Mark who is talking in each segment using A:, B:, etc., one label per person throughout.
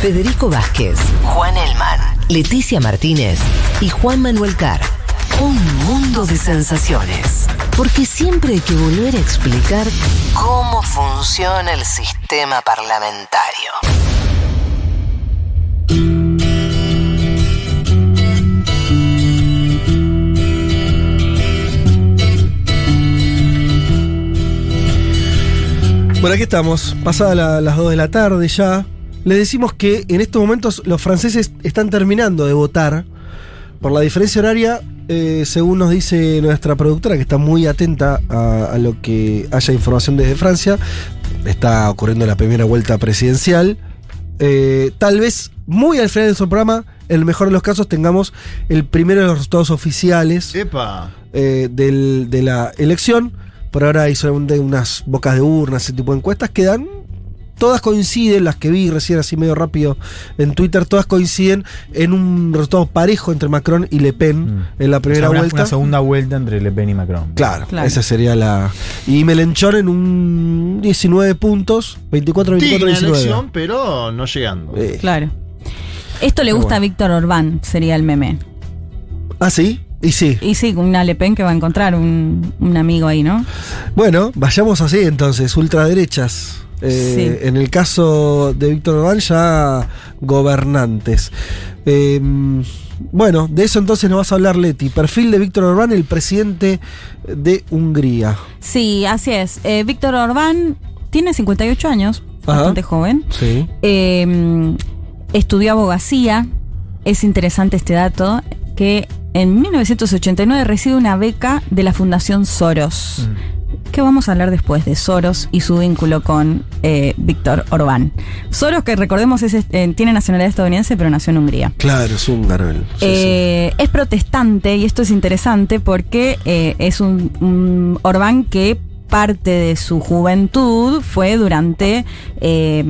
A: Federico Vázquez, Juan Elman, Leticia Martínez y Juan Manuel Carr. Un mundo de sensaciones. Porque siempre hay que volver a explicar cómo funciona el sistema parlamentario.
B: Bueno, aquí estamos, pasadas la- las 2 de la tarde ya. Les decimos que en estos momentos los franceses están terminando de votar. Por la diferencia horaria, eh, según nos dice nuestra productora, que está muy atenta a, a lo que haya información desde Francia, está ocurriendo la primera vuelta presidencial. Eh, tal vez muy al final de nuestro programa, en el mejor de los casos, tengamos el primero de los resultados oficiales eh, del- de la elección. Por ahora hay solamente unas bocas de urna, ese tipo de encuestas que dan. Todas coinciden, las que vi recién así medio rápido en Twitter, todas coinciden en un resultado parejo entre Macron y Le Pen
C: Mm.
B: en la primera
C: O sea, una,
B: vuelta.
C: una segunda vuelta entre Le Pen y Macron.
B: Claro,
D: Claro.
B: esa sería la. Y Melenchón en un 19 puntos, 24, 24,
E: Digna
B: 19.
E: elección, pero no llegando.
B: Eh,
D: Claro. Esto le gusta a. Víctor Orbán, sería el meme.
B: Ah, sí, y sí.
D: Y sí, una Le Pen que va a encontrar un, un amigo ahí, ¿no?
B: Bueno, vayamos así entonces, ultraderechas. Eh,
D: Sí.
B: En el caso de Víctor Orbán, ya gobernantes. Eh, bueno, de eso entonces nos vas a hablar, Leti. Perfil de Víctor Orbán, el presidente de Hungría.
D: Sí, así es. Eh, Víctor Orbán tiene 58 años,
B: Ajá.
D: bastante joven.
B: Sí.
D: Eh, estudió abogacía. Es interesante este dato, que en 1989 recibe una beca de la Fundación Soros. Que vamos a hablar después de Soros y su vínculo con eh, Víctor Orbán. Soros, que recordemos, es, eh, tiene nacionalidad estadounidense, pero nació en Hungría.
B: Claro, es húngaro. Sí, sí.
D: Eh, Es protestante y esto es interesante porque es un, un Orbán que parte de su juventud fue durante eh,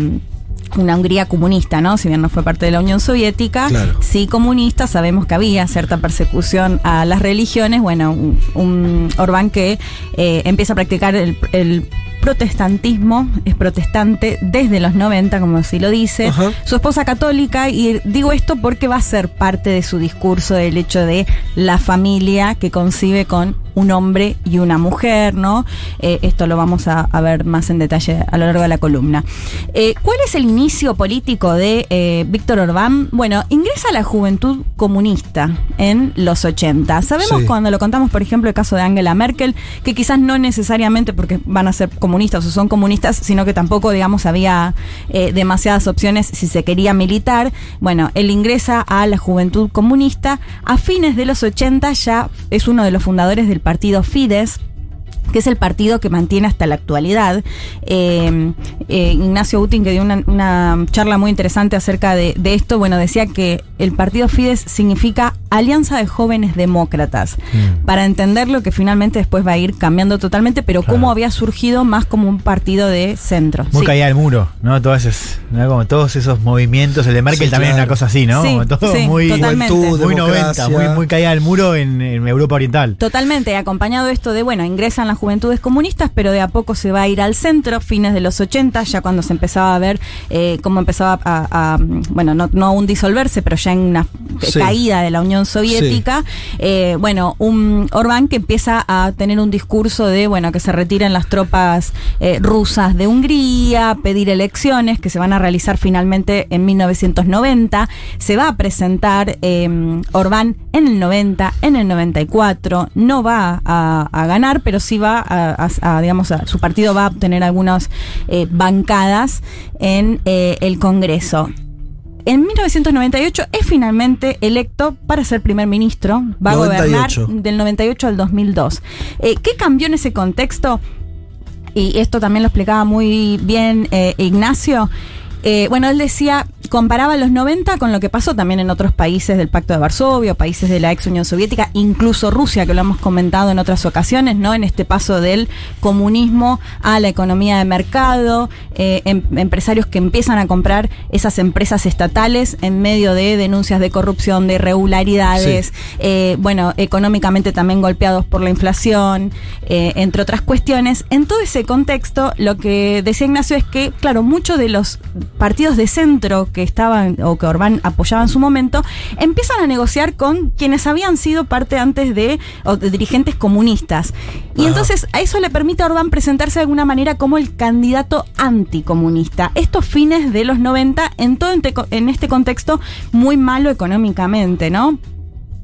D: una Hungría comunista, ¿no? Si bien no fue parte de la Unión Soviética,
B: Claro.
D: sí comunista, sabemos que había cierta persecución a las religiones. Bueno, un, un Orbán que eh, empieza a practicar el, el protestantismo, es protestante desde los 90, como así lo dice.
B: Ajá.
D: Su esposa católica, y digo esto porque va a ser parte de su discurso el hecho de la familia que concibe con un hombre y una mujer, ¿no? Eh, esto lo vamos a, a ver más en detalle a lo largo de la columna. Eh, ¿Cuál es el inicio político de eh, Víctor Orbán? Bueno, ingresa a la juventud comunista en los 80. Sabemos
B: Sí.
D: cuando lo contamos, por ejemplo, el caso de Angela Merkel, que quizás no necesariamente porque van a ser comunistas o son comunistas, sino que tampoco, digamos, había eh, demasiadas opciones si se quería militar. Bueno, él ingresa a la juventud comunista. A fines de los 80 ya es uno de los fundadores del partido Fidesz que es el partido que mantiene hasta la actualidad. Eh, eh, Ignacio Utin, que dio una, una charla muy interesante acerca de, de esto, bueno, decía que el partido Fidesz significa Alianza de Jóvenes Demócratas,
C: Mm.
D: para entender lo que finalmente después va a ir cambiando totalmente, pero
C: Claro.
D: cómo había surgido más como un partido de centro.
C: Muy
D: Sí.
C: caída del muro, ¿no? Todos esos, ¿no? Como todos esos movimientos. El de Merkel
B: Sí,
C: también es una cosa así, ¿no?
D: Sí,
C: Como todo
D: sí,
C: muy,
D: totalmente.
B: Juventud,
C: muy
B: democracia.
C: 90, muy, muy caída del muro en, en Europa Oriental.
D: Totalmente, acompañado de esto de, bueno, ingresan las juventudes comunistas, pero de a poco se va a ir al centro, fines de los 80, ya cuando se empezaba a ver eh, cómo empezaba a, a- bueno, no, no aún disolverse, pero ya en una
B: Sí.
D: caída de la Unión Soviética, eh, bueno, un Orbán que empieza a tener un discurso de, bueno, que se retiren las tropas eh, rusas de Hungría, pedir elecciones que se van a realizar finalmente en 1990, se va a presentar eh, Orbán en el 90, en el 94, no va a, a ganar, pero sí va a, a- a, digamos, a- su partido va a obtener algunas eh, bancadas en eh, el Congreso. En 1998 es finalmente electo para ser primer ministro. Va
B: 98.
D: a gobernar del 98 al 2002. Eh, ¿Qué cambió en ese contexto? Y esto también lo explicaba muy bien Ignacio. Eh, bueno, él decía, comparaba los 90 con lo que pasó también en otros países del Pacto de Varsovia, países de la ex Unión Soviética, incluso Rusia, que lo hemos comentado en otras ocasiones, ¿no? En este paso del comunismo a la economía de mercado, eh, em- empresarios que empiezan a comprar esas empresas estatales en medio de denuncias de corrupción, de irregularidades, eh, bueno, económicamente también golpeados por la inflación, eh, entre otras cuestiones. En todo ese contexto, lo que decía Ignacio es que, claro, muchos de los partidos de centro que estaban o que Orbán apoyaba en su momento, empiezan a negociar con quienes habían sido parte antes de, o de dirigentes comunistas. Y
B: Ajá.
D: entonces a eso le permite a Orbán presentarse de alguna manera como el candidato anticomunista. Estos fines de los 90, en todo en este contexto muy malo económicamente, ¿no?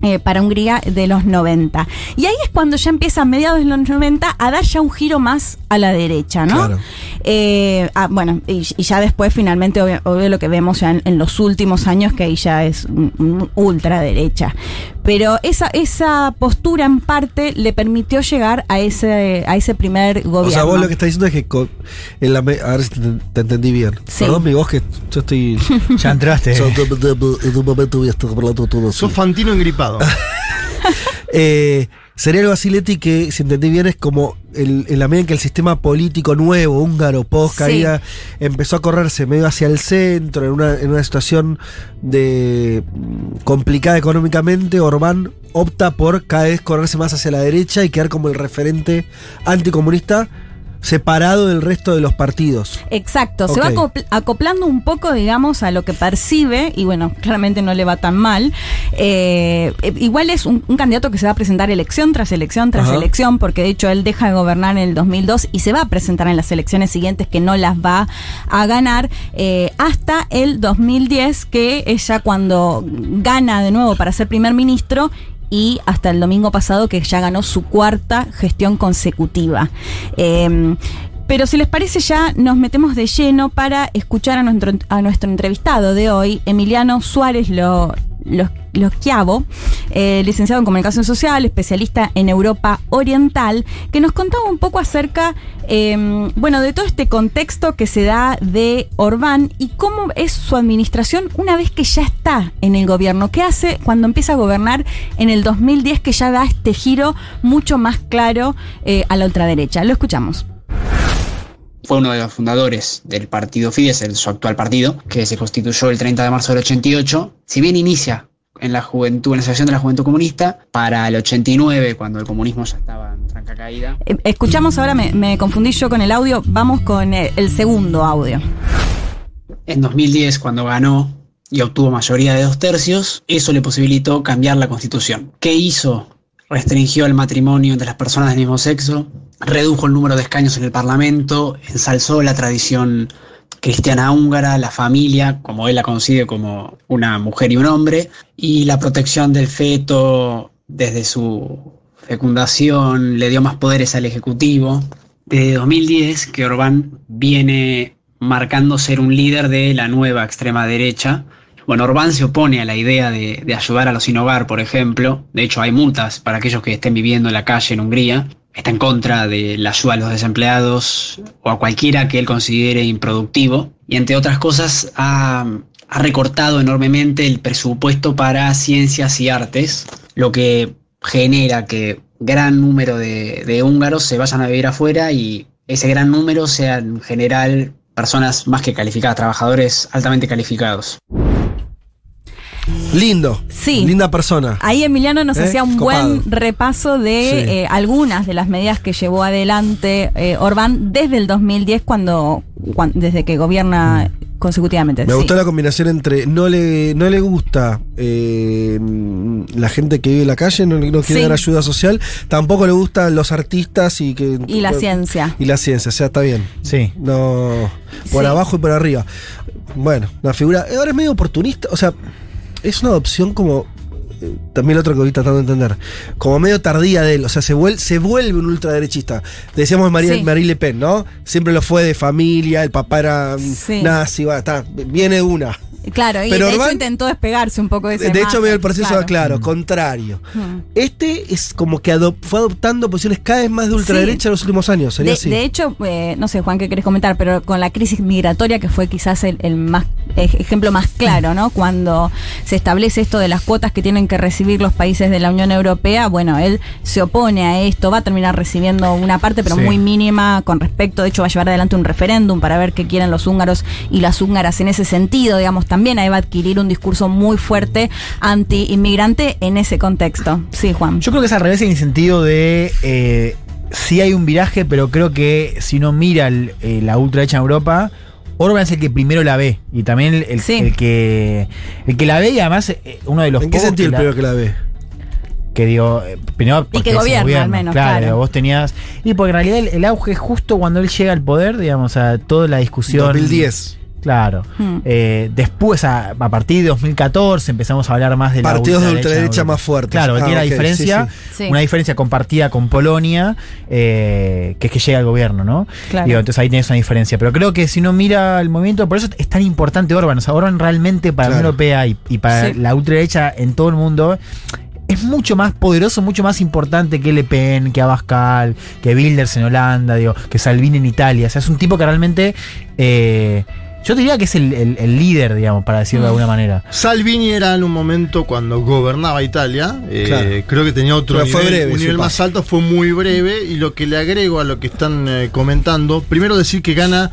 D: Eh, para Hungría de los 90. Y ahí es cuando ya empieza a mediados de los 90 a dar ya un giro más a la derecha, ¿no?
B: Claro.
D: Eh, ah, bueno, y, y ya después finalmente obvio, obvio lo que vemos ya en, en los últimos años que ahí ya es un- un ultraderecha. Pero esa, esa postura en parte le permitió llegar a ese, a ese primer gobierno.
B: O sea, vos lo que estás diciendo es que con- en la me- a ver si te, te entendí bien.
D: Sí.
B: Perdón mi voz que yo estoy.
C: Ya entraste.
B: Yo en un momento voy a estar hablando todo así.
E: Sos Fantino engripado.
B: Eh, sería algo así, Leti, que si entendí bien es como el- en la medida en que el sistema político nuevo, húngaro, post caída, empezó a correrse medio hacia el centro, en una, en una situación de mm, complicada económicamente, Orbán opta por cada vez correrse más hacia la derecha y quedar como el referente anticomunista separado del resto de los partidos.
D: Exacto, se va acopl- acoplando un poco, digamos, a lo que percibe, y bueno, claramente no le va tan mal. Eh, eh, igual es un, un candidato que se va a presentar elección tras elección tras
B: Ajá.
D: elección, porque de hecho él deja de gobernar en el 2002 y se va a presentar en las elecciones siguientes que no las va a ganar eh, hasta el 2010, que es ya cuando gana de nuevo para ser primer ministro y hasta el domingo pasado que ya ganó su cuarta gestión consecutiva. Eh, pero si les parece ya nos metemos de lleno para escuchar a nuestro, a nuestro entrevistado de hoy, Emiliano Suárez Lo, Lo- Losquiavo, eh, licenciado en Comunicación Social, especialista en Europa Oriental, que nos contaba un poco acerca, eh, bueno, de todo este contexto que se da de Orbán y cómo es su administración una vez que ya está en el gobierno. ¿Qué hace cuando empieza a gobernar en el 2010 que ya da este giro mucho más claro eh, a la ultraderecha? Lo escuchamos.
F: Fue uno de los fundadores del partido Fidesz, el, su actual partido, que se constituyó el 30 de marzo del 88. Si bien inicia en la juventud, en la Asociación de la Juventud Comunista, para el 89, cuando el comunismo ya estaba en franca caída,
D: Eh, Escuchamos ahora, me, me confundí yo con el audio, vamos con eh, el segundo audio.
F: En 2010, cuando ganó y obtuvo mayoría de dos tercios, eso le posibilitó cambiar la constitución. ¿Qué hizo? Restringió el matrimonio entre las personas del mismo sexo, redujo el número de escaños en el Parlamento, ensalzó la tradición cristiana húngara, la familia, como él la concibe como una mujer y un hombre, y la protección del feto desde su fecundación, le dio más poderes al Ejecutivo. Desde 2010 que Orbán viene marcando ser un líder de la nueva extrema derecha. Bueno, Orbán se opone a la idea de, de ayudar a los sin hogar, por ejemplo. De hecho, hay multas para aquellos que estén viviendo en la calle en Hungría. Está en contra de la ayuda a los desempleados o a cualquiera que él considere improductivo. Y entre otras cosas, ha, ha recortado enormemente el presupuesto para ciencias y artes, lo que genera que gran número de, de húngaros se vayan a vivir afuera y ese gran número sean en general personas más que calificadas, trabajadores altamente calificados.
B: Lindo.
D: Sí.
B: Linda persona.
D: Ahí Emiliano nos
B: ¿Eh?
D: hacía un
B: Copado.
D: buen repaso de
B: Sí.
D: eh, algunas de las medidas que llevó adelante eh, Orbán desde el 2010, cuando, cuan- desde que gobierna consecutivamente.
B: Me
D: Sí.
B: gustó la combinación entre no le, no le gusta eh, la gente que vive en la calle, no, no quiere
D: Sí.
B: dar ayuda social, tampoco le gustan los artistas y que
D: Y la ciencia.
B: y la ciencia, o sea, está bien.
C: Sí.
B: No por
D: Sí.
B: abajo y por arriba. Bueno, la figura ahora es medio oportunista, o sea, es una opción como eh, también lo otro que ahorita tratando de entender, como medio tardía de él, o sea, se vuelve, se vuelve un ultraderechista. Decíamos María,
D: Sí.
B: Marie Le Pen, ¿no? Siempre lo fue de familia, el papá era
D: Sí.
B: nazi, va, está, viene una.
D: Claro, y
B: Pero
D: de hecho intentó despegarse un poco de ese
B: De hecho, medio el proceso, claro,
D: claro.
B: contrario.
D: Mm.
B: Este es como que adop- fue adoptando posiciones cada vez más de ultraderecha en los últimos años, sería
D: De,
B: así.
D: de hecho, eh, no sé, Juan, ¿qué querés comentar? Pero con la crisis migratoria, que fue quizás el, el más ej- ejemplo más claro, ¿no? Cuando se establece esto de las cuotas que tienen que recibir los países de la Unión Europea, bueno, él se opone a esto, va a terminar recibiendo una parte, pero
C: Sí.
D: muy mínima con respecto, de hecho va a llevar adelante un referéndum para ver qué quieren los húngaros y las húngaras en ese sentido, digamos, también ahí va a adquirir un discurso muy fuerte anti-inmigrante en ese contexto. Sí, Juan.
C: Yo creo que es al revés en el sentido de. Eh, sí hay un viraje, pero creo que si uno mira el- eh, la ultraderecha en Europa, Orban es el que primero la ve. Y también el, el-
D: Sí.
C: el que el que la ve y además eh, uno de los
B: ¿En qué
C: pocos
B: sentido el primero que la ve?
C: que digo, eh, primero porque
D: que gobierna, al menos,
C: claro,
D: claro.
C: vos tenías y porque en realidad el, el auge es justo cuando él llega al poder, digamos, a toda la discusión
B: 2010.
C: Claro.
D: Hmm.
C: Eh, después, a, a partir de 2014, empezamos a hablar más de la
B: Partidos de
C: ultraderecha
B: más fuertes.
C: Claro,
B: Ah,
C: tiene la diferencia,
B: sí,
D: sí. Sí.
C: una diferencia compartida con Polonia, eh, que es que llega al gobierno, ¿no?
D: Claro.
C: Digo, entonces ahí tienes una diferencia. Pero creo que si uno mira el movimiento, por eso es tan importante Orban. O sea, Orban realmente para la
B: Claro.
C: Unión Europea y, y para
D: Sí.
C: la ultraderecha en todo el mundo es mucho más poderoso, mucho más importante que Le Pen, que Abascal, que Wilders en Holanda, digo, que Salvini en Italia. O sea, es un tipo que realmente. eh, yo diría que es el, el- el líder, digamos, para decirlo de alguna manera.
E: Salvini era en un momento cuando gobernaba Italia, eh,
B: Claro.
E: creo que tenía otro
B: Pero fue
E: nivel,
B: breve
E: un
B: su
E: nivel más alto, fue muy breve y lo que le agrego a lo que están eh, comentando, primero decir que gana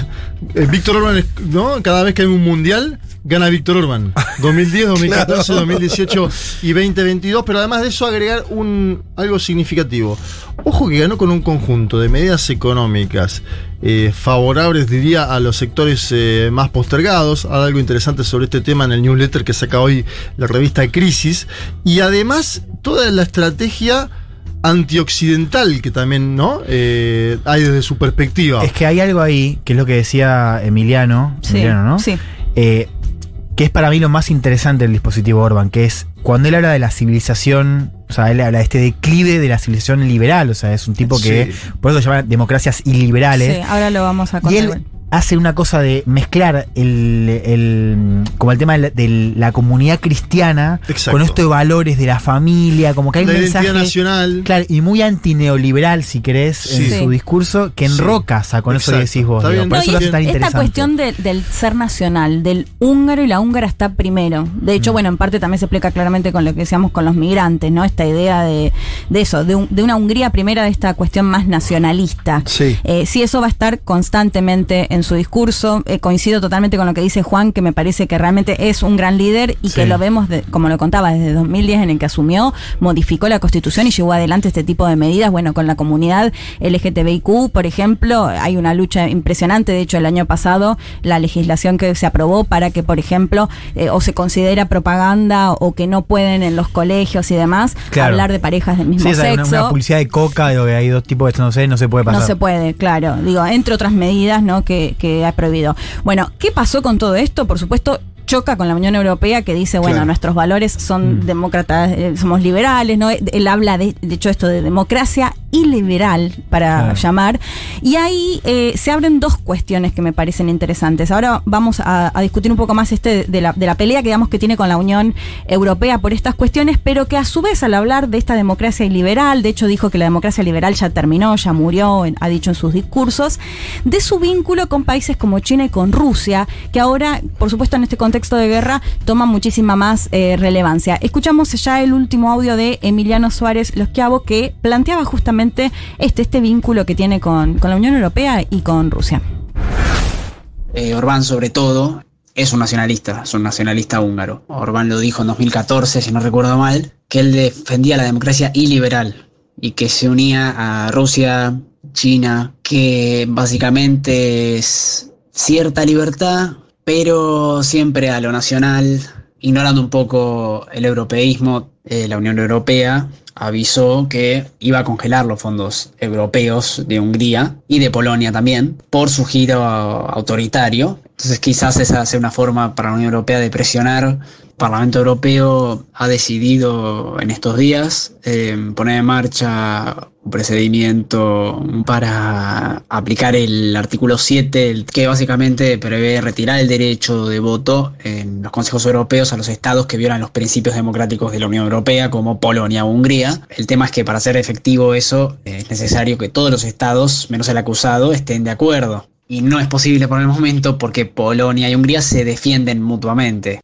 E: eh, Víctor Orban, ¿no? Cada vez que hay un mundial, gana Víctor Orban. 2010, 2014,
B: Claro.
E: 2018 y 2022, pero además de eso agregar un algo significativo. Ojo que ganó con un conjunto de medidas económicas eh, favorables, diría, a los sectores eh, más postergados. Hay algo interesante sobre este tema en el newsletter que saca hoy la revista Crisis. Y además, toda la estrategia antioccidental que también no Eh, hay desde su perspectiva.
C: Es que hay algo ahí, que es lo que decía Emiliano,
D: Sí,
C: Emiliano, ¿no?
D: sí.
C: Eh, que es para mí lo más interesante del dispositivo Orban, que es cuando él habla de la civilización, o sea, él habla de este declive de la civilización liberal, o sea, es un tipo que,
E: Sí.
C: por eso se llaman democracias iliberales.
D: Sí, ahora lo vamos a
C: Y
D: contar.
C: él. Hace una cosa de mezclar el, el- como el tema de la, de la comunidad cristiana
E: Exacto.
C: con esto de valores de la familia, como que hay
E: la
C: un
E: identidad
C: mensaje
E: nacional.
C: claro, y muy antineoliberal, si querés,
E: Sí.
C: en su discurso, que
E: Sí.
C: enroca con eso que decís vos.
E: Está
C: digo,
E: bien,
C: por
D: No,
C: eso
D: y
C: lo hace tan
D: esta
C: interesante.
D: cuestión de- del ser nacional, del húngaro y la húngara está primero. De
C: Mm.
D: hecho, bueno, en parte también se explica claramente con lo que decíamos con los migrantes, ¿no? Esta idea de, de eso, de, un- de una Hungría primera, de esta cuestión más nacionalista.
B: Sí.
D: Eh, sí, eso va a estar constantemente en su discurso. Eh, coincido totalmente con lo que dice Juan, que me parece que realmente es un gran líder y
C: Sí.
D: que lo vemos, de- como lo contaba, desde 2010 en el que asumió, modificó la constitución y llevó adelante este tipo de medidas. Bueno, con la comunidad LGTBIQ, por ejemplo, hay una lucha impresionante. De hecho, el año pasado, la legislación que se aprobó para que, por ejemplo, eh, o se considera propaganda o que no pueden en los colegios y demás
C: Claro.
D: hablar de parejas del mismo
C: Sí, o sea, una,
D: sexo.
C: una publicidad de coca, digo, que hay dos tipos de no sé, no se puede pasar.
D: No se puede, claro. Digo, entre otras medidas, ¿no? Que, que ha prohibido. Bueno, ¿qué pasó con todo esto? Por supuesto, choca con la Unión Europea que dice, bueno,
B: Claro.
D: nuestros valores son
C: Mm.
D: demócratas, eh, somos liberales, ¿no? Él habla de, de hecho esto de democracia iliberal para llamar. Y ahí eh, se abren dos cuestiones que me parecen interesantes. Ahora vamos a, a discutir un poco más este de la, de la pelea que digamos que tiene con la Unión Europea por estas cuestiones, pero que a su vez al hablar de esta democracia iliberal, de hecho dijo que la democracia liberal ya terminó, ya murió, en- ha dicho en sus discursos, de su vínculo con países como China y con Rusia, que ahora, por supuesto, en este contexto de guerra, toma muchísima más eh, relevancia. Escuchamos ya el último audio de Emiliano Suárez Losquiavo, que planteaba justamente este, este vínculo que tiene con, con la Unión Europea y con Rusia.
F: Eh, Orbán, sobre todo, es un nacionalista, es un nacionalista húngaro. Orbán lo dijo en 2014, si no recuerdo mal, que él defendía la democracia iliberal y que se unía a Rusia, China, que básicamente es cierta libertad, pero siempre a lo nacional, ignorando un poco el europeísmo, eh, la Unión Europea avisó que iba a congelar los fondos europeos de Hungría y de Polonia también por su giro autoritario. Entonces quizás esa sea una forma para la Unión Europea de presionar. Parlamento Europeo ha decidido en estos días eh, poner en marcha un procedimiento para aplicar el artículo 7, el que básicamente prevé retirar el derecho de voto en los consejos europeos a los estados que violan los principios democráticos de la Unión Europea, como Polonia o Hungría. El tema es que para hacer efectivo eso es necesario que todos los estados, menos el acusado, estén de acuerdo. Y no es posible por el momento porque Polonia y Hungría se defienden mutuamente.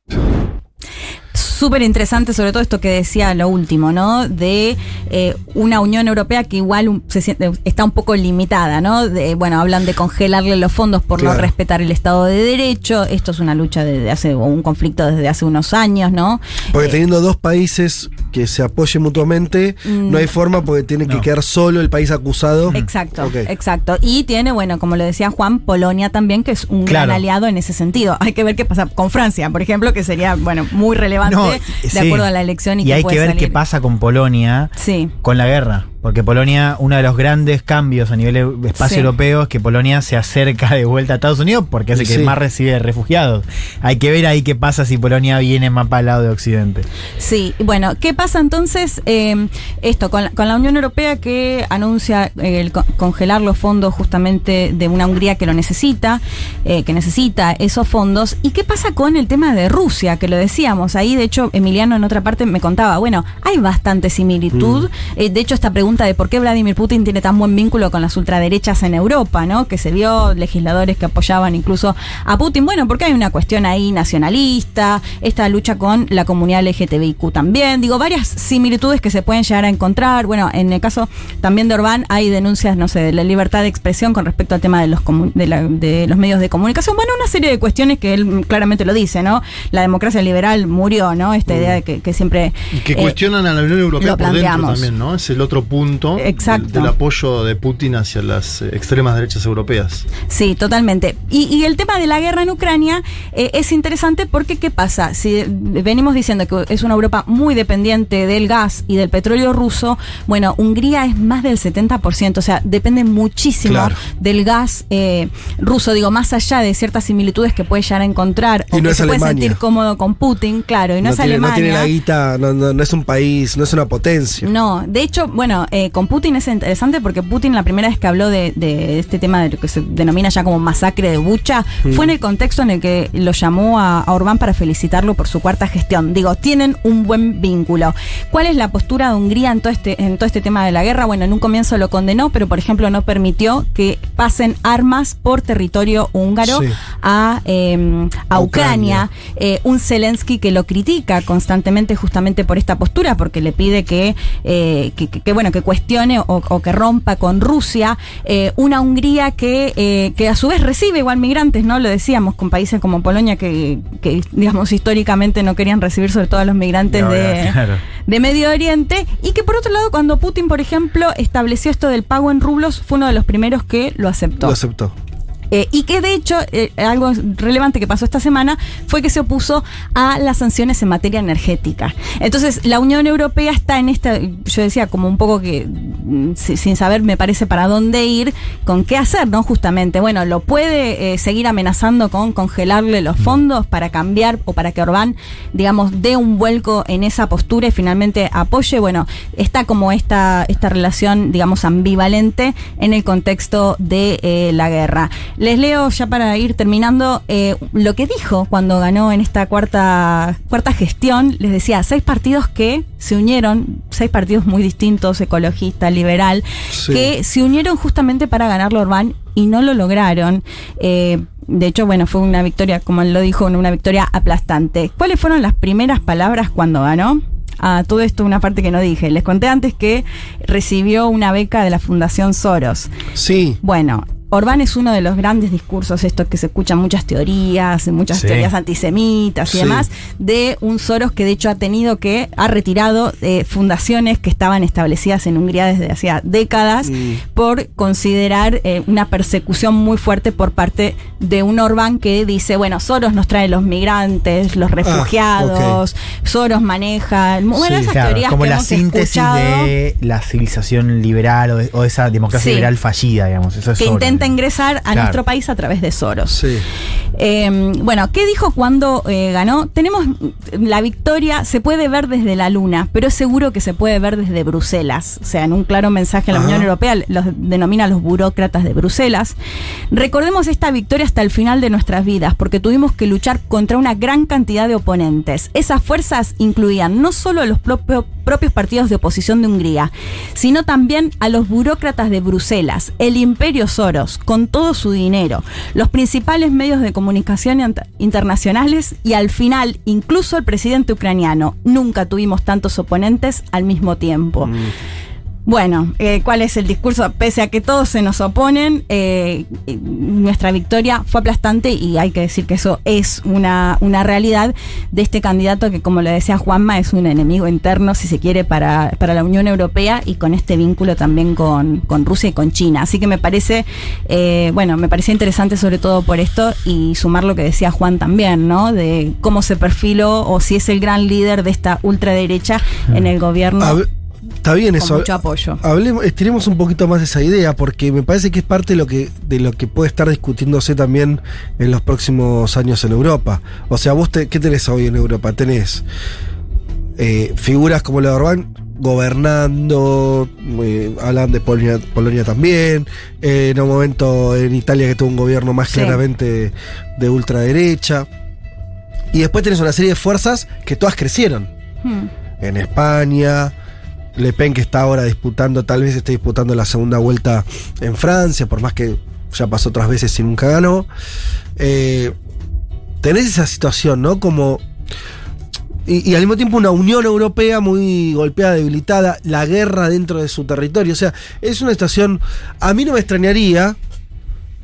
D: Súper interesante, sobre todo esto que decía lo último, ¿no? De eh, una Unión Europea que igual se siente- está un poco limitada, ¿no? De, bueno, hablan de congelarle los fondos por no respetar el Estado de Derecho. Esto es una lucha desde hace, o un conflicto desde hace unos años, ¿no?
B: Porque
D: Eh,
B: teniendo dos países que se apoye mutuamente,
D: Mm.
B: no hay forma porque tiene que quedar solo el país acusado.
D: Exacto, exacto. Y tiene, bueno, como le decía Juan, Polonia también, que es un
C: Claro.
D: gran aliado en ese sentido. Hay que ver qué pasa con Francia, por ejemplo, que sería, bueno, muy relevante
C: No,
D: de
C: sí.
D: acuerdo a la elección y,
C: Y
D: que
C: hay que ver
D: salir.
C: qué pasa con Polonia
D: Sí.
C: con la guerra. Porque Polonia, uno de los grandes cambios a nivel e- espacio
D: Sí.
C: europeo es que Polonia se acerca de vuelta a Estados Unidos porque es el que
B: Sí.
C: más recibe refugiados. Hay que ver ahí qué pasa si Polonia viene más para el lado de Occidente.
D: Sí, bueno, ¿qué pasa entonces? Eh, esto, con la, con la Unión Europea que anuncia eh, el co- congelar los fondos justamente de una Hungría que lo necesita, eh, que necesita esos fondos. ¿Y qué pasa con el tema de Rusia? Que lo decíamos ahí, de hecho, Emiliano en otra parte me contaba, bueno, hay bastante similitud. Eh, de hecho, esta pregunta de por qué Vladimir Putin tiene tan buen vínculo con las ultraderechas en Europa, ¿no? Que se vio legisladores que apoyaban incluso a Putin. Bueno, porque hay una cuestión ahí nacionalista, esta lucha con la comunidad LGTBIQ también. Digo, varias similitudes que se pueden llegar a encontrar. Bueno, en el caso también de Orbán hay denuncias, no sé, de la libertad de expresión con respecto al tema de los, de, la- de los medios de comunicación. Bueno, una serie de cuestiones que él claramente lo dice, ¿no? La democracia liberal murió, ¿no? Esta idea de que, que siempre...
E: Y que
D: eh,
E: cuestionan a la Unión Europea
D: lo
E: por dentro también, ¿no? Es el otro punto
D: Exacto.
E: del, del apoyo de Putin hacia las eh, extremas derechas europeas.
D: Sí, totalmente. Y, y el tema de la guerra en Ucrania eh, es interesante porque, ¿qué pasa? Si eh, venimos diciendo que es una Europa muy dependiente del gas y del petróleo ruso, bueno, Hungría es más del 70%, o sea, depende muchísimo
B: Claro.
D: del gas eh, ruso, digo, más allá de ciertas similitudes que puede llegar a encontrar
B: Y
D: o
B: no
D: que
B: es
D: se puede
B: Alemania.
D: sentir cómodo con Putin, claro, y no, es
B: tiene, no tiene la guita, no, no- no es un país, no es una potencia.
D: No, de hecho, bueno, eh, con Putin es interesante porque Putin la primera vez que habló de, de este tema de lo que se denomina ya como masacre de Bucha fue en el contexto en el que lo llamó a, a Orbán para felicitarlo por su cuarta gestión. Digo, tienen un buen vínculo. ¿Cuál es la postura de Hungría en todo este, en todo este tema de la guerra? Bueno, en un comienzo lo condenó, pero por ejemplo no permitió que pasen armas por territorio húngaro
B: Sí.
D: a, eh, Ucrania.
B: Ucrania.
D: Eh, un Zelensky que lo critica constantemente justamente por esta postura, porque le pide que, eh, que, que- que, bueno, que cuestione o, o que rompa con Rusia. Eh, una Hungría que, eh, que a su vez recibe igual migrantes, ¿no? Lo decíamos con países como Polonia que, que, digamos, históricamente no querían recibir sobre todo a los migrantes
C: No,
D: de,
C: claro.
D: de Medio Oriente y que por otro lado cuando Putin, por ejemplo, estableció esto del pago en rublos, fue uno de los primeros que lo aceptó.
B: Lo aceptó.
D: Eh, y que de hecho, eh, algo relevante que pasó esta semana fue que se opuso a las sanciones en materia energética. Entonces, la Unión Europea está en esta, yo decía, como un poco que mm, si- sin saber, me parece, para dónde ir, con qué hacer, ¿no? Justamente, bueno, lo puede eh, seguir amenazando con congelarle los fondos para cambiar o para que Orbán, digamos, dé un vuelco en esa postura y finalmente apoye. Bueno, está como esta, esta relación, digamos, ambivalente en el contexto de eh, la guerra. Les leo ya para ir terminando eh, lo que dijo cuando ganó en esta cuarta, cuarta gestión. Les decía, seis partidos que se unieron, seis partidos muy distintos, ecologista, liberal,
B: Sí.
D: que se unieron justamente para ganarlo Orbán y no lo lograron. Eh, de hecho, bueno, fue una victoria, como él lo dijo, una victoria aplastante. ¿Cuáles fueron las primeras palabras cuando ganó? Ah, todo esto una parte que no dije. Les conté antes que recibió una beca de la Fundación Soros.
B: Sí.
D: Bueno, Orbán es uno de los grandes discursos, estos que se escuchan muchas teorías, muchas
C: Sí.
D: teorías antisemitas y
B: Sí.
D: demás, de un Soros que de hecho ha tenido que, ha retirado eh, fundaciones que estaban establecidas en Hungría desde hacía décadas
B: Mm.
D: por considerar eh, una persecución muy fuerte por parte de un Orbán que dice, bueno, Soros nos trae los migrantes, los refugiados, Soros maneja, bueno,
B: Sí,
D: esas
C: Claro,
D: teorías
C: como
D: que
C: la
D: hemos
C: síntesis
D: escuchado.
C: de la civilización liberal o, de- o esa democracia liberal fallida, digamos. Eso es
D: que
C: Soros,
D: intenta ingresar a
C: Claro.
D: nuestro país a través de Soros.
B: Sí.
D: Eh, bueno, ¿qué dijo cuando eh, ganó? Tenemos la victoria, se puede ver desde la luna, pero es seguro que se puede ver desde Bruselas. O sea, en un claro mensaje a la
B: Ajá.
D: Unión Europea, los denomina los burócratas de Bruselas. Recordemos esta victoria hasta el final de nuestras vidas, porque tuvimos que luchar contra una gran cantidad de oponentes. Esas fuerzas incluían no solo a los propio- propios partidos de oposición de Hungría, sino también a los burócratas de Bruselas, el imperio Soros, con todo su dinero, los principales medios de comunicación int- internacionales y al final incluso el presidente ucraniano. Nunca tuvimos tantos oponentes al mismo tiempo. Bueno, eh, ¿cuál es el discurso? Pese a que todos se nos oponen, eh, nuestra victoria fue aplastante y hay que decir que eso es una, una realidad de este candidato que, como le decía Juanma, es un enemigo interno, si se quiere, para, para la Unión Europea y con este vínculo también con, con Rusia y con China. Así que me parece, eh, bueno, me parecía interesante sobre todo por esto y sumar lo que decía Juan también, ¿no? De cómo se perfiló o si es el gran líder de esta ultraderecha en el gobierno.
B: Está bien
D: con
B: eso.
D: mucho apoyo.
B: Hablemos, estiremos un poquito más esa idea, porque me parece que es parte de lo que, de lo que puede estar discutiéndose también en los próximos años en Europa. O sea, vos te- ¿qué tenés hoy en Europa? Tenés eh, figuras como la de Orbán gobernando, eh, hablan de Polonia, Polonia también, eh, en un momento en Italia que tuvo un gobierno más
D: Sí.
B: claramente de ultraderecha. Y después tenés una serie de fuerzas que todas crecieron
D: Hmm.
B: en España. Le Pen que está ahora disputando, tal vez esté disputando la segunda vuelta en Francia, por más que ya pasó otras veces y nunca ganó. Eh, tenés esa situación, ¿no? Como. Y, y al mismo tiempo una Unión Europea muy golpeada, debilitada, la guerra dentro de su territorio. O sea, es una situación. A mí no me extrañaría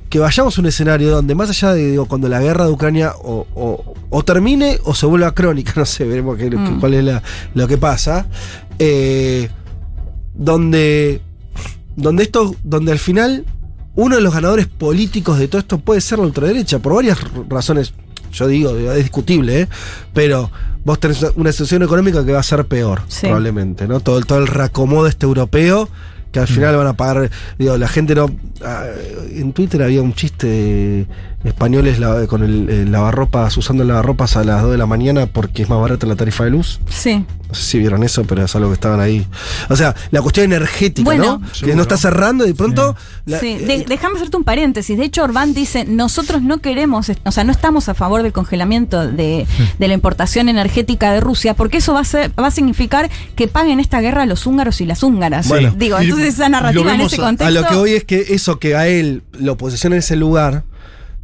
B: que vayamos a un escenario donde, más allá de digo, cuando la guerra de Ucrania o, o- o termine o se vuelva crónica, no sé, veremos qué-
D: Mm.
B: cuál es la- lo que pasa, eh, donde, donde esto, donde al final uno de los ganadores políticos de todo esto puede ser la ultraderecha, por varias razones, yo digo, es discutible, ¿eh? pero vos tenés una situación económica que va a ser peor,
D: Sí.
B: probablemente, ¿no? Todo, el- todo el reacomodo este europeo que al final van a pagar, digo, la gente no... ah, en Twitter había un chiste de españoles la- con el, el lavarropas, usando el lavarropas a las 2 de la mañana porque es más barata la tarifa de luz.
D: Sí.
B: No sé si vieron eso, pero es algo que estaban ahí. O sea, la cuestión energética,
D: Bueno.
B: ¿no? Que no está cerrando y de pronto... la-
D: Sí,
B: eh,
D: déjame hacerte un paréntesis. De hecho, Orbán dice, nosotros no queremos, o sea, no estamos a favor del congelamiento de, de la importación energética de Rusia, porque eso va a, ser, va a significar que paguen esta guerra los húngaros y las húngaras.
B: Bueno.
D: Digo, entonces esa narrativa en ese contexto...
B: A lo que voy es que eso que a él lo posiciona en ese lugar,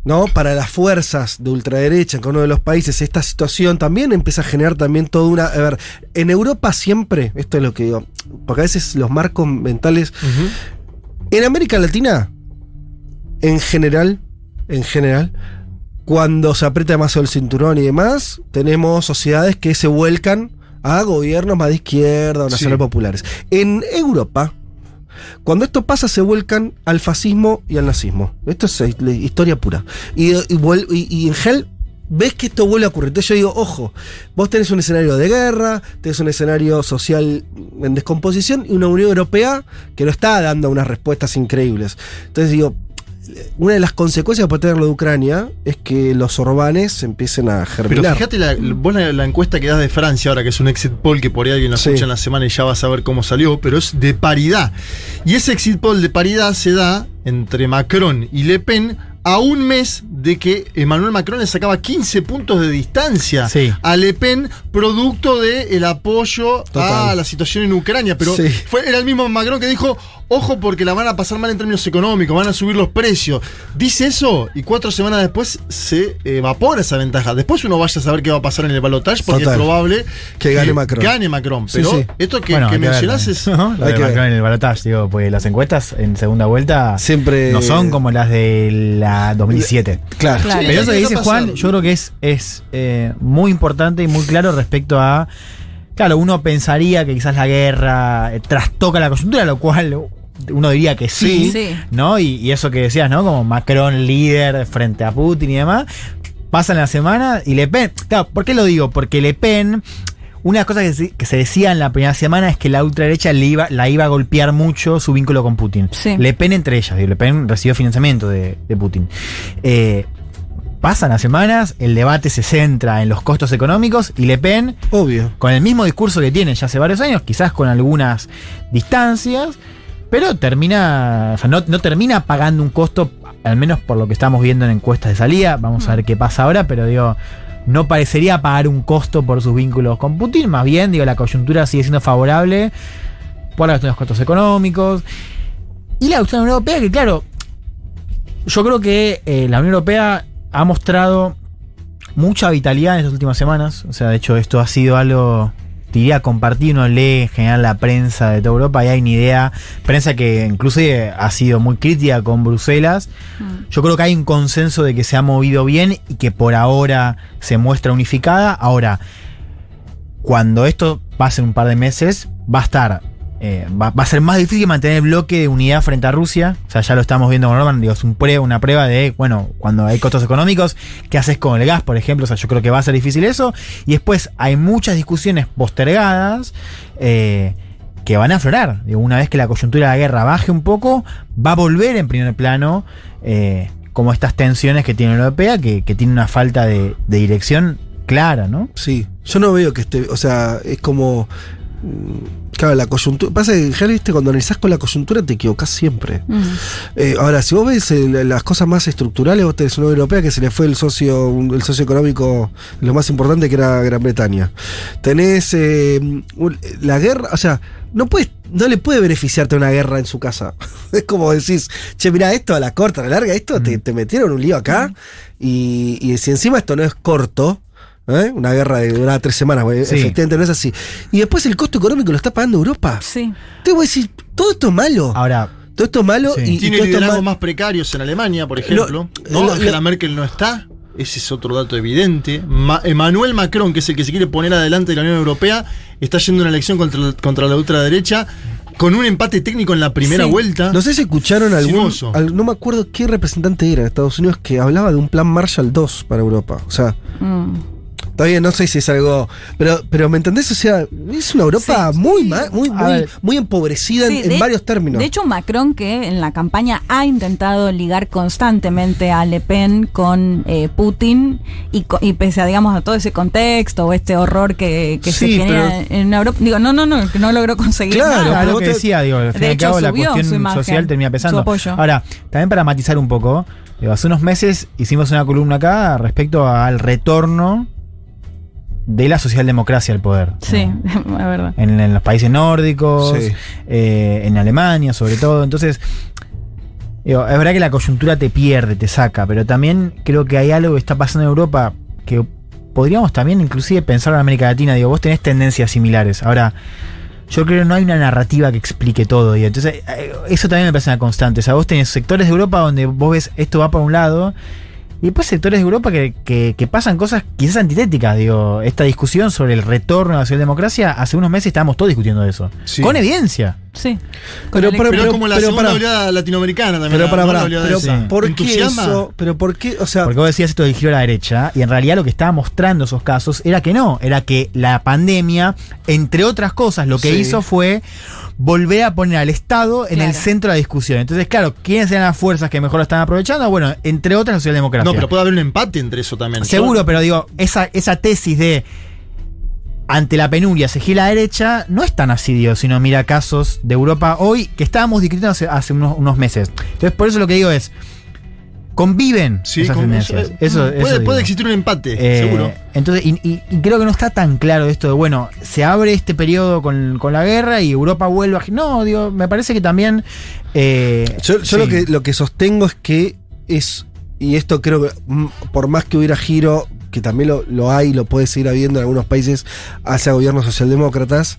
B: ¿no? Para las fuerzas de ultraderecha en uno de los países, esta situación también empieza a generar también toda una. A ver, en Europa siempre, esto es lo que digo, porque a veces los marcos mentales. En América Latina, en general, en general, cuando se aprieta demasiado el cinturón y demás, tenemos sociedades que se vuelcan a gobiernos más de izquierda o nacional populares. En Europa, cuando esto pasa, se vuelcan al fascismo y al nazismo. Esto es historia pura. Y, en gel ves que esto vuelve a ocurrir. Entonces yo digo, ojo, vos tenés un escenario de guerra, tenés un escenario social en descomposición y una Unión Europea que no está dando unas respuestas increíbles. Entonces digo, una de las consecuencias que puede tener lo de Ucrania es que los orbanes empiecen a
E: Pero
B: germinar.
E: fíjate la, vos la, la encuesta que das de Francia ahora, que es un exit poll que por ahí alguien
B: Sí.
E: escucha en la semana y ya vas a ver cómo salió, pero es de paridad. Y ese exit poll de paridad se da entre Macron y Le Pen a un mes de que Emmanuel Macron le sacaba 15 puntos de distancia
C: Sí.
E: a Le Pen, producto del apoyo
B: Total.
E: a la situación en Ucrania. Pero
B: Sí.
E: fue, era el mismo Macron que dijo, ojo porque la van a pasar mal en términos económicos, van a subir los precios. Dice eso y cuatro semanas después se evapora esa ventaja. Después uno vaya a saber qué va a pasar en el balotaje porque
B: Total.
E: es probable
B: Que gane Macron.
E: Gane Macron. Pero
B: sí.
E: esto que,
C: Bueno,
E: que mencionás es...
C: ¿no? Lo
B: Hay
C: de
B: que.
C: Macron en el balotaje, digo, pues las encuestas en segunda vuelta
B: Siempre-
C: no son como las de la 2007.
B: Claro.
D: Claro.
E: Sí,
C: Pero eso que dice Juan, yo creo que es, es eh, muy importante y muy claro respecto a. Claro, uno pensaría que quizás la guerra eh, trastoca la coyuntura, lo cual uno diría que sí,
D: Sí.
C: ¿no? Y, y eso que decías, ¿no? Como Macron líder frente a Putin y demás. Pasan la semana y Le Pen. Claro, ¿por qué lo digo? Porque Le Pen. Una de las cosas que se, que se decía en la primera semana es que la ultraderecha le iba, la iba a golpear mucho su vínculo con Putin.
D: Sí.
C: Le Pen entre ellas. Le Pen recibió financiamiento de, de Putin. Eh, pasan las semanas, el debate se centra en los costos económicos y Le Pen,
B: Obvio.
C: con el mismo discurso que tiene ya hace varios años, quizás con algunas distancias, pero termina, o sea, no, no termina pagando un costo, al menos por lo que estamos viendo en encuestas de salida. Vamos a ver qué pasa ahora, pero digo, no parecería pagar un costo por sus vínculos con Putin, más bien, digo, la coyuntura sigue siendo favorable por los costos económicos. Y la Unión Europea, que claro, yo creo que eh, la Unión Europea ha mostrado mucha vitalidad en estas últimas semanas. O sea, de hecho, esto ha sido algo te diría compartir, uno lee en general la prensa de toda Europa y hay una idea, prensa que inclusive ha sido muy crítica con Bruselas.
D: Mm.
C: Yo creo que hay un consenso de que se ha movido bien y que por ahora se muestra unificada. Ahora, cuando esto pase un par de meses, va a estar. Eh, va, a ser más difícil mantener el bloque de unidad frente a Rusia. O sea, ya lo estamos viendo con Orban. Digo, es una prueba de, bueno, cuando hay costos económicos, ¿qué haces con el gas, por ejemplo? O sea, yo creo que va a ser difícil eso. Y después hay muchas discusiones postergadas. eh, que van a aflorar. Digo, una vez que la coyuntura de la guerra baje un poco, va a volver en primer plano eh, como estas tensiones que tiene la Europea, que, tiene una falta de dirección clara, ¿no?
B: Sí, yo no veo que esté, o sea, es como... mm, Claro, la coyuntura. Pasa que, ya viste, cuando analizás con la coyuntura te equivocás siempre.
D: Mm.
B: Eh, ahora, si vos ves eh, las cosas más estructurales, vos tenés una Unión Europea que se le fue el socio, el socio económico, lo más importante que era Gran Bretaña. Tenés eh, la guerra, o sea, no puedes, no le puede beneficiarte una guerra en su casa. es como decís, che, mira, esto a la corta, a la larga, esto te, te metieron un lío acá, y, y si encima esto no es corto. ¿Eh? Una guerra de duraba tres semanas, güey,
C: Sí.
B: efectivamente no es así. Y después el costo económico lo está pagando Europa.
D: Sí.
B: Te voy a decir, todo esto es malo.
C: Ahora,
B: Todo esto es malo
C: Sí.
B: y, y
E: Tiene liderazgos
B: mal-
E: más precarios en Alemania, por ejemplo.
B: Lo-
E: ¿no?
B: lo-
E: Angela
B: lo-
E: Merkel no está. Ese es otro dato evidente. Ma- Emmanuel Macron, que es el que se quiere poner adelante de la Unión Europea, está yendo a una elección contra, contra la ultraderecha con un empate técnico en la primera
D: Sí.
E: vuelta.
B: No sé si escucharon algún. Al- no me acuerdo qué representante era de Estados Unidos que hablaba de un plan Marshall 2 para Europa. O sea,
D: Mm.
B: Bien, no sé si es algo. Pero, pero ¿me entendés? O sea, es una Europa
D: Sí.
B: muy, ma- muy, muy, empobrecida
D: Sí,
B: en, en
D: de-
B: varios términos.
D: De hecho, Macron, que en la campaña ha intentado ligar constantemente a Le Pen con eh, Putin, y, y pese a, digamos, a todo ese contexto o este horror que, que se
B: Sí,
D: genera en Europa, digo, no, no, no, que no logró conseguir
B: Claro,
D: nada.
C: Lo que decía, digo, al fin
D: De
C: y al
D: hecho,
C: cabo la cuestión
D: imagen,
C: social termina pesando.
D: apoyo.
C: Ahora, también para matizar un poco, digo, hace unos meses hicimos una columna acá respecto al retorno de la socialdemocracia al poder.
D: Sí,
C: ¿no?
D: es verdad.
C: En, en los países nórdicos,
B: Sí.
C: eh, en Alemania sobre todo. Entonces, digo, es verdad que la coyuntura te pierde, te saca, pero también creo que hay algo que está pasando en Europa que podríamos también inclusive pensar en América Latina. Digo, vos tenés tendencias similares. Ahora, yo creo que no hay una narrativa que explique todo. Y entonces, eh, eso también me parece una constante. O sea, vos tenés sectores de Europa donde vos ves esto va por un lado. Y después sectores de Europa que, que- que pasan cosas quizás antitéticas. Digo, esta discusión sobre el retorno a la socialdemocracia, hace unos meses estábamos todos discutiendo de eso.
E: Sí.
C: Con evidencia.
D: Sí.
B: Pero-
D: Con
B: pero-
D: el-
E: Pero, es como la
B: pero
E: segunda oleada latinoamericana también.
B: pero
E: la-
B: para, para, pero. ¿por qué eso? Pero ¿por qué? O sea,
C: Porque vos decías esto del giro a la derecha, y en realidad lo que estaba mostrando esos casos era que no, era que la pandemia, entre otras cosas, lo que
B: Sí.
C: hizo fue volver a poner al Estado en el centro de la discusión. Entonces, claro, ¿quiénes eran las fuerzas que mejor lo estaban aprovechando? Bueno, entre otras la socialdemocracia.
E: No, pero puede haber un empate entre eso también.
C: Seguro, pero digo, esa, esa tesis de ante la penuria se gira a la derecha no es tan así, digo, sino mira casos de Europa hoy que estábamos discutiendo hace, hace unos, unos meses. Entonces, por eso lo que digo es, conviven
E: Sí,
C: esas
E: con-
C: tendencias. Eso,
E: puede,
C: eso digo.
E: puede existir un empate,
C: Eh,
E: seguro.
C: Entonces, y, y- y creo que no está tan claro esto de, bueno, se abre este periodo con, con la guerra y Europa vuelve a... No, digo, me parece que también... eh,
B: yo, yo
C: sí.
B: lo, que, lo que sostengo es que es. Y esto creo que, mm, por más que hubiera giro, que también lo, lo hay, lo puede seguir habiendo en algunos países hacia gobiernos socialdemócratas.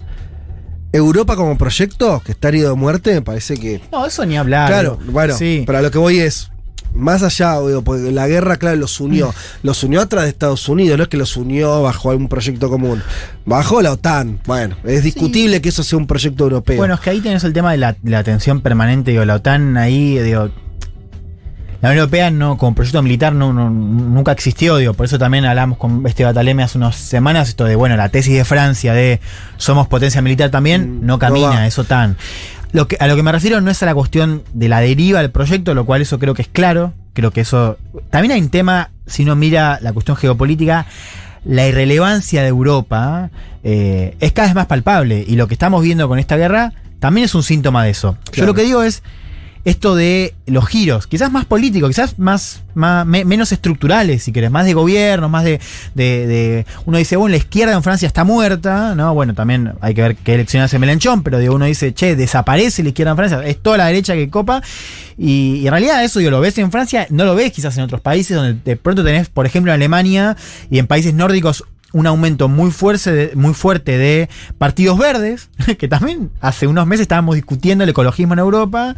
B: Europa como proyecto, que está herido de muerte, me parece que
C: No, eso ni hablar.
B: Claro, bueno,
C: Sí.
B: pero a lo que voy es, más allá, digo, porque la guerra, claro, los unió. Los unió atrás de Estados Unidos, no es que los unió bajo algún proyecto común. Bajo la OTAN. Bueno, es discutible que eso sea un proyecto europeo.
C: Bueno, es que ahí tenés el tema de la, la tensión permanente, digo, la OTAN ahí, digo. La Unión Europea no, como proyecto militar no, no- nunca existió, digo, por eso también hablamos con este Bataleme hace unas semanas, esto de, bueno, la tesis de Francia de somos potencia militar también,
B: Mm,
C: no
B: no
C: camina,
B: va.
C: es OTAN. Lo que, a lo que me refiero no es a la cuestión de la deriva del proyecto, lo cual eso creo que es claro, creo que eso... También hay un tema, si uno mira la cuestión geopolítica, la irrelevancia de Europa eh, es cada vez más palpable. Y lo que estamos viendo con esta guerra también es un síntoma de eso. Yo lo que digo es esto de los giros, quizás más políticos, quizás más, más me- menos estructurales, si querés, más de gobierno, más de, de- de- Uno dice, bueno, la izquierda en Francia está muerta, ¿no? Bueno, también hay que ver qué elección hace Melenchón, pero digo, uno dice, che, desaparece la izquierda en Francia, es toda la derecha que copa, y, y en realidad eso yo lo ves en Francia, no lo ves quizás en otros países, donde de pronto tenés, por ejemplo, en Alemania y en países nórdicos un aumento muy fuerte de, muy fuerte de partidos verdes, que también hace unos meses estábamos discutiendo el ecologismo en Europa.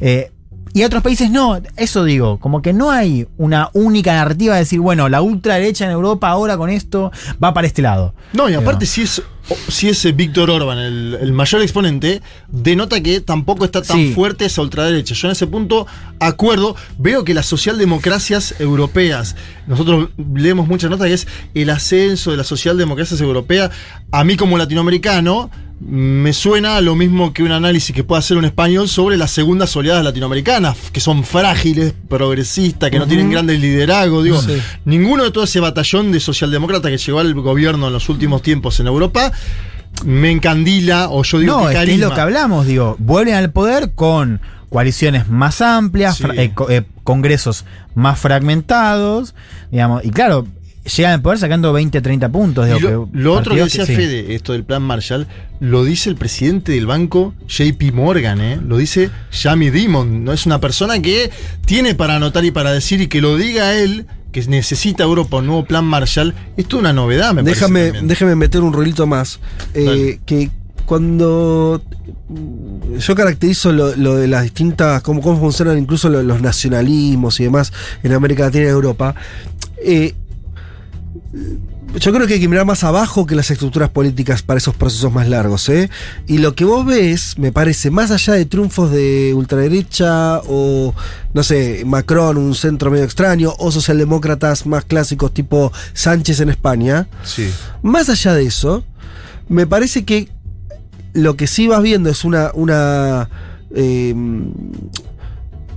C: eh, y otros países no, eso digo, como que no hay una única narrativa de decir, bueno, la ultraderecha en Europa ahora con esto va para este lado.
E: No, y aparte, si es, si es eh, Víctor Orban el, el mayor exponente, denota que tampoco está tan
C: Sí.
E: fuerte esa ultraderecha. Yo en ese punto acuerdo, veo que las socialdemocracias europeas, nosotros leemos muchas notas que es el ascenso de las socialdemocracias europeas. A mí, como latinoamericano, me suena a lo mismo que un análisis que puede hacer un español sobre las segundas oleadas latinoamericanas, que son frágiles, progresistas, que no tienen grandes liderazgos. Digo,
B: Sí.
E: ninguno de todo ese batallón de socialdemócratas que llegó al gobierno en los últimos tiempos en Europa me encandila, o yo digo
C: no,
E: que
C: que es
E: carisma.
C: lo que hablamos, digo, vuelven al poder con coaliciones más amplias,
E: Sí.
C: eh, co- eh, congresos más fragmentados, digamos, y claro, llegan al poder sacando 20, 30 puntos. Digo,
E: lo,
C: que
E: lo otro que decía
C: sí.
E: Fede, esto del plan Marshall, lo dice el presidente del banco JP Morgan, ¿eh? lo dice Jamie Dimon, no es una persona que tiene para anotar y para decir y que lo diga él, que necesita Europa un nuevo plan Marshall, esto es una novedad, me
B: déjame,
E: parece.
B: déjame meter un ruidito más. Eh, que cuando mm, yo caracterizo lo, lo de las distintas, cómo, cómo funcionan incluso lo- los nacionalismos y demás en América Latina y Europa, eh, yo creo que hay que mirar más abajo que las estructuras políticas para esos procesos más largos. ¿eh? Y lo que vos ves, me parece, más allá de triunfos de ultraderecha o, no sé, Macron, un centro medio extraño, o socialdemócratas más clásicos tipo Sánchez en España,
E: Sí.
B: más allá de eso, me parece que lo que sí vas viendo es una. una eh,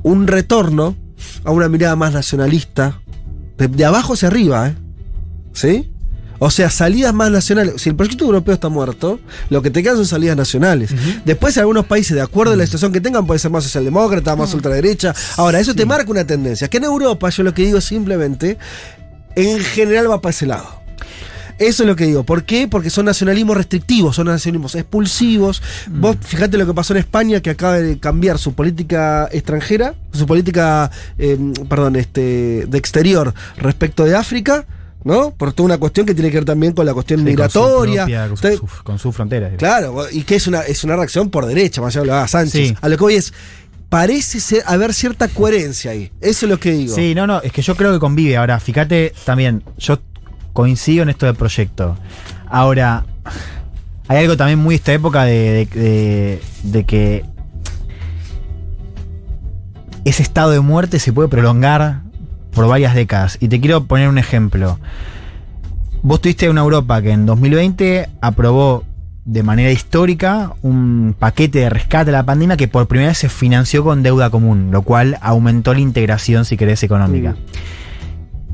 B: un retorno a una mirada más nacionalista. De, de abajo hacia arriba, ¿eh? ¿Sí? O sea, salidas más nacionales. Si el proyecto europeo está muerto, lo que te quedan son salidas nacionales. Después, en algunos países, de acuerdo a la situación que tengan, puede ser más socialdemócrata, más ultraderecha. Ahora, eso te marca una tendencia. Que en Europa, yo lo que digo es simplemente, en general va para ese lado. Eso es lo que digo. ¿Por qué? Porque son nacionalismos restrictivos, son nacionalismos expulsivos. Vos fíjate lo que pasó en España, que acaba de cambiar su política extranjera, su política, eh, perdón, este, de exterior respecto de África, ¿no? Por toda una cuestión que tiene que ver también con la cuestión
C: Sí, con su
B: migratoria.
C: propia- con, su, con su frontera. digo.
B: Claro, y que es una, es una reacción por derecha, más allá de lo Sánchez.
C: Sí.
B: A lo que voy es, parece ser, haber cierta coherencia ahí. Eso es lo que digo.
C: Sí, no, no, es que yo creo que convive. Ahora, fíjate también, yo coincido en esto del proyecto. Ahora, hay algo también muy de esta época de, de- de- de que ese estado de muerte se puede prolongar por varias décadas. Y te quiero poner un ejemplo. Vos tuviste una Europa que en 2020 aprobó de manera histórica un paquete de rescate de la pandemia que por primera vez se financió con deuda común, lo cual aumentó la integración, si querés, económica.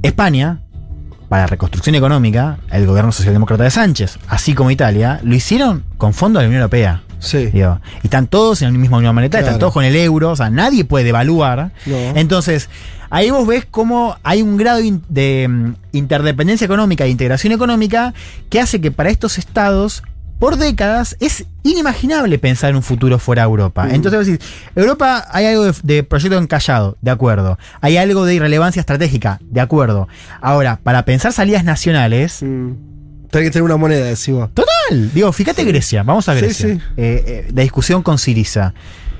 C: España, para reconstrucción económica, el gobierno socialdemócrata de Sánchez, así como Italia, lo hicieron con fondos de la Unión Europea.
B: Sí.
C: Digo, y están todos en la misma unión monetaria,
B: Claro.
C: están todos con el euro, o sea, nadie puede devaluar.
B: No.
C: Entonces, ahí vos ves cómo hay un grado de mm, interdependencia económica e integración económica que hace que para estos estados, por décadas, es inimaginable pensar en un futuro fuera de Europa. Entonces vos decís, Europa hay algo de, de proyecto encallado, de acuerdo. Hay algo de irrelevancia estratégica, de acuerdo. Ahora, para pensar salidas nacionales,
B: Mm. Tenés que tener una moneda, decís vos.
C: Total. Digo, fíjate Grecia, vamos a
B: Sí,
C: Grecia.
B: sí.
C: Eh, eh, de discusión con Siriza.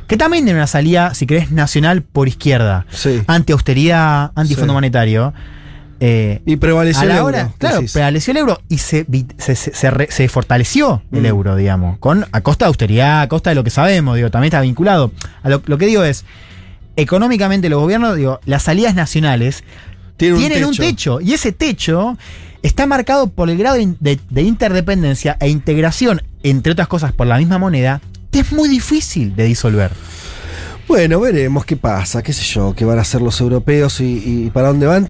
C: Que también tiene una salida, si querés, nacional por izquierda.
B: Sí.
C: Anti-austeridad, anti-fondo
B: Sí.
C: monetario. Eh,
B: Y prevaleció
C: a la
B: el
C: hora,
B: euro,
C: claro,
B: decís.
C: prevaleció el euro y se, se, se- se re- se fortaleció el
B: Mm.
C: euro, digamos, con, a costa de austeridad, a costa de lo que sabemos, digo, también está vinculado. A lo, lo que digo es, económicamente los gobiernos, digo, las salidas nacionales
B: Tiene un
C: tienen un techo. Y ese techo está marcado por el grado de, de interdependencia e integración, entre otras cosas, por la misma moneda, es muy difícil de disolver.
B: Bueno, veremos qué pasa, qué sé yo, qué van a hacer los europeos y, para dónde van.